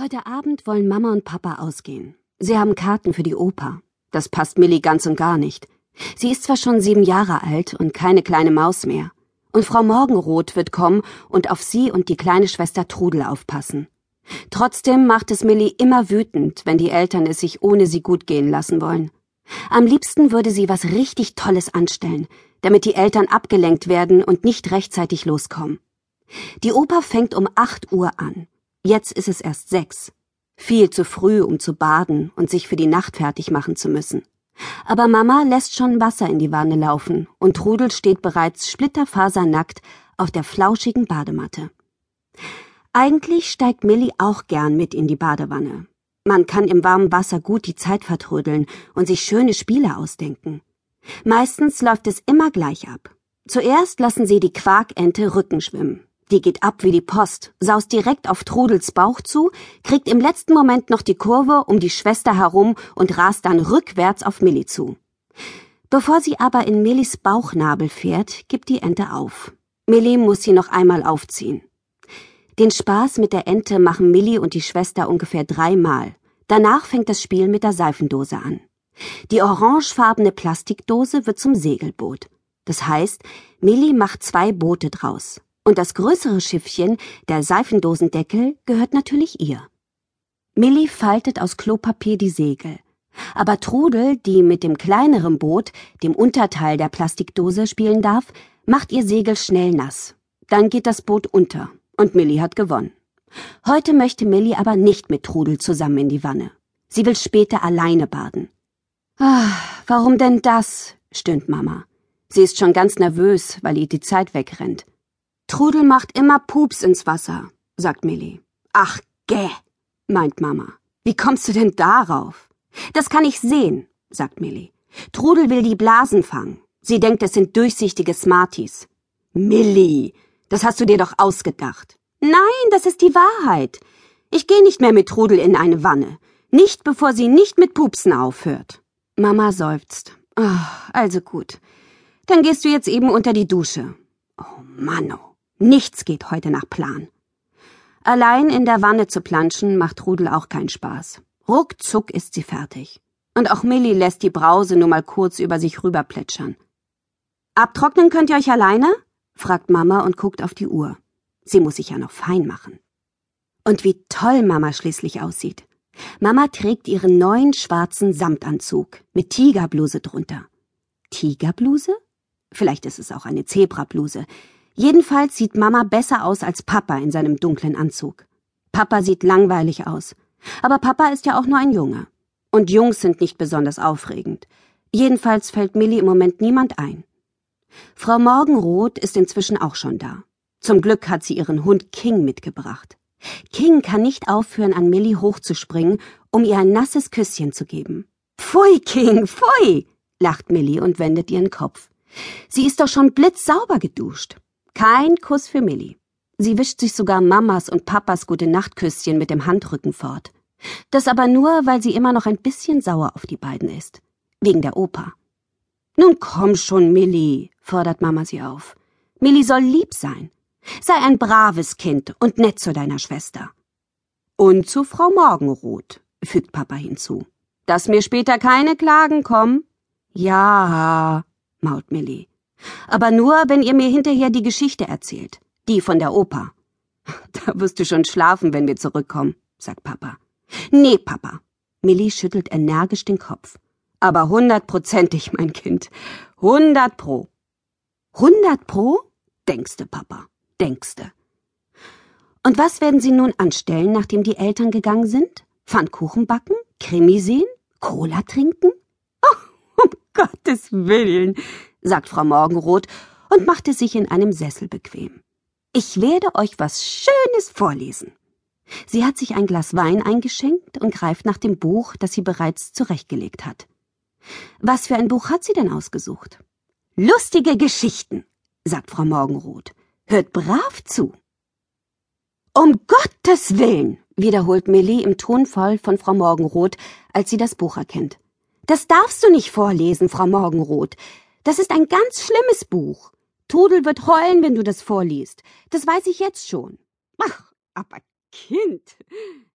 Heute Abend wollen Mama und Papa ausgehen. Sie haben Karten für die Oper. Das passt Millie ganz und gar nicht. Sie ist zwar schon sieben Jahre alt und keine kleine Maus mehr. Und Frau Morgenroth wird kommen und auf sie und die kleine Schwester Trudel aufpassen. Trotzdem macht es Millie immer wütend, wenn die Eltern es sich ohne sie gut gehen lassen wollen. Am liebsten würde sie was richtig Tolles anstellen, damit die Eltern abgelenkt werden und nicht rechtzeitig loskommen. Die Oper fängt um acht Uhr an Jetzt ist es erst sechs. Viel zu früh, um zu baden und sich für die Nacht fertig machen zu müssen. Aber Mama lässt schon Wasser in die Wanne laufen und Trudel steht bereits splitterfasernackt auf der flauschigen Badematte. Eigentlich steigt Millie auch gern mit in die Badewanne. Man kann im warmen Wasser gut die Zeit vertrödeln und sich schöne Spiele ausdenken. Meistens läuft es immer gleich ab. Zuerst lassen sie die Quarkente Rücken schwimmen. Die geht ab wie die Post, saust direkt auf Trudels Bauch zu, kriegt im letzten Moment noch die Kurve um die Schwester herum und rast dann rückwärts auf Millie zu. Bevor sie aber in Millis Bauchnabel fährt, gibt die Ente auf. Millie muss sie noch einmal aufziehen. Den Spaß mit der Ente machen Millie und die Schwester ungefähr dreimal. Danach fängt das Spiel mit der Seifendose an. Die orangefarbene Plastikdose wird zum Segelboot. Das heißt, Millie macht zwei Boote draus. Und das größere Schiffchen, der Seifendosendeckel, gehört natürlich ihr. Millie faltet aus Klopapier die Segel. Aber Trudel, die mit dem kleineren Boot, dem Unterteil der Plastikdose, spielen darf, macht ihr Segel schnell nass. Dann geht das Boot unter und Millie hat gewonnen. Heute möchte Millie aber nicht mit Trudel zusammen in die Wanne. Sie will später alleine baden. Ah, warum denn das? stöhnt Mama. Sie ist schon ganz nervös, weil ihr die Zeit wegrennt. Trudel macht immer Pups ins Wasser, sagt Millie. Ach, gäh, meint Mama. Wie kommst du denn darauf? Das kann ich sehen, sagt Millie. Trudel will die Blasen fangen. Sie denkt, es sind durchsichtige Smarties. Millie, das hast du dir doch ausgedacht. Nein, das ist die Wahrheit. Ich gehe nicht mehr mit Trudel in eine Wanne. Nicht, bevor sie nicht mit Pupsen aufhört. Mama seufzt. Oh, also gut. Dann gehst du jetzt eben unter die Dusche. Oh, Manno. Nichts geht heute nach Plan. Allein in der Wanne zu planschen macht Rudel auch keinen Spaß. Ruckzuck ist sie fertig. Und auch Millie lässt die Brause nur mal kurz über sich rüberplätschern. Abtrocknen könnt ihr euch alleine? fragt Mama und guckt auf die Uhr. Sie muss sich ja noch fein machen. Und wie toll Mama schließlich aussieht. Mama trägt ihren neuen schwarzen Samtanzug mit Tigerbluse drunter. Tigerbluse? Vielleicht ist es auch eine Zebrabluse. Jedenfalls sieht Mama besser aus als Papa in seinem dunklen Anzug. Papa sieht langweilig aus. Aber Papa ist ja auch nur ein Junge. Und Jungs sind nicht besonders aufregend. Jedenfalls fällt Millie im Moment niemand ein. Frau Morgenroth ist inzwischen auch schon da. Zum Glück hat sie ihren Hund King mitgebracht. King kann nicht aufhören, an Millie hochzuspringen, um ihr ein nasses Küsschen zu geben. Pfui, King, pfui, lacht Millie und wendet ihren Kopf. Sie ist doch schon blitzsauber geduscht. Kein Kuss für Millie. Sie wischt sich sogar Mamas und Papas gute Nachtküsschen mit dem Handrücken fort. Das aber nur, weil sie immer noch ein bisschen sauer auf die beiden ist. Wegen der Oper. Nun komm schon, Millie, fordert Mama sie auf. Millie soll lieb sein. Sei ein braves Kind und nett zu deiner Schwester. Und zu Frau Morgenroth, fügt Papa hinzu. Dass mir später keine Klagen kommen? Ja, mault Millie. Aber nur, wenn ihr mir hinterher die Geschichte erzählt. Die von der Oper. Da wirst du schon schlafen, wenn wir zurückkommen, sagt Papa. Nee, Papa. Millie schüttelt energisch den Kopf. Aber hundertprozentig, mein Kind. Hundert pro. Hundert pro? Denkste, Papa. Denkste. Und was werden Sie nun anstellen, nachdem die Eltern gegangen sind? Pfannkuchen backen? Krimi sehen? Cola trinken? Oh, um Gottes Willen, sagt Frau Morgenroth und machte sich in einem Sessel bequem. Ich werde euch was Schönes vorlesen. Sie hat sich ein Glas Wein eingeschenkt und greift nach dem Buch, das sie bereits zurechtgelegt hat. Was für ein Buch hat sie denn ausgesucht? Lustige Geschichten, sagt Frau Morgenroth. Hört brav zu. Um Gottes Willen, wiederholt Millie im Tonfall von Frau Morgenroth, als sie das Buch erkennt. Das darfst du nicht vorlesen, Frau Morgenroth. Das ist ein ganz schlimmes Buch. Tudel wird heulen, wenn du das vorliest. Das weiß ich jetzt schon. Ach, aber Kind.